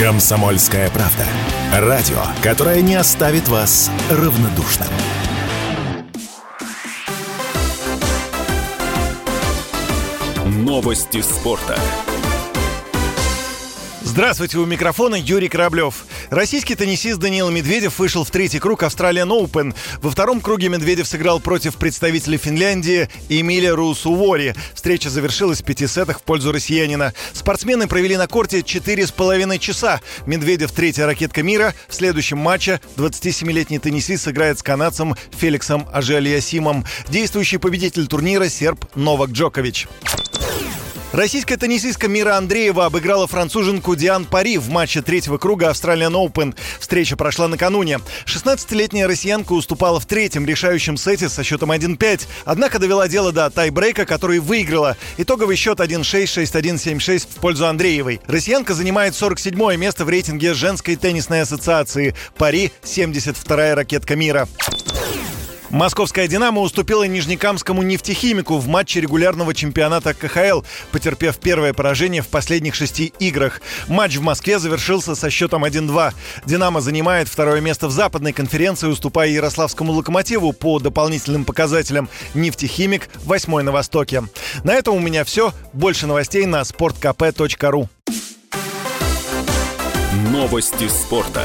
Комсомольская правда. Радио, которое не оставит вас равнодушным. Новости спорта. Здравствуйте, у микрофона Юрий Кораблев. Российский теннисист Даниил Медведев вышел в третий круг Австралиан Open. Во втором круге Медведев сыграл против представителя Финляндии Эмиля Русувори. Встреча завершилась в пяти сетах в пользу россиянина. Спортсмены провели на корте четыре с половиной часа. Медведев третья ракетка мира. В следующем матче 27-летний теннисист сыграет с канадцем Феликсом Ажиалиасимом. Действующий победитель турнира серб Новак Джокович. Российская теннисистка Мира Андреева обыграла француженку Диан Пари в матче третьего круга Australian Open. Встреча прошла накануне. 16-летняя россиянка уступала в третьем решающем сете со счетом 1-5, однако довела дело до тайбрейка, который выиграла. Итоговый счет 1-6, 6-1, 7-6 в пользу Андреевой. Россиянка занимает 47 место в рейтинге женской теннисной ассоциации. Пари – 72-я ракетка мира. Московская «Динамо» уступила Нижнекамскому нефтехимику в матче регулярного чемпионата КХЛ, потерпев первое поражение в последних шести играх. Матч в Москве завершился со счетом 1-2. «Динамо» занимает второе место в западной конференции, уступая Ярославскому «Локомотиву» по дополнительным показателям. «Нефтехимик» — восьмой на Востоке. На этом у меня все. Больше новостей на sportkp.ru. Новости спорта.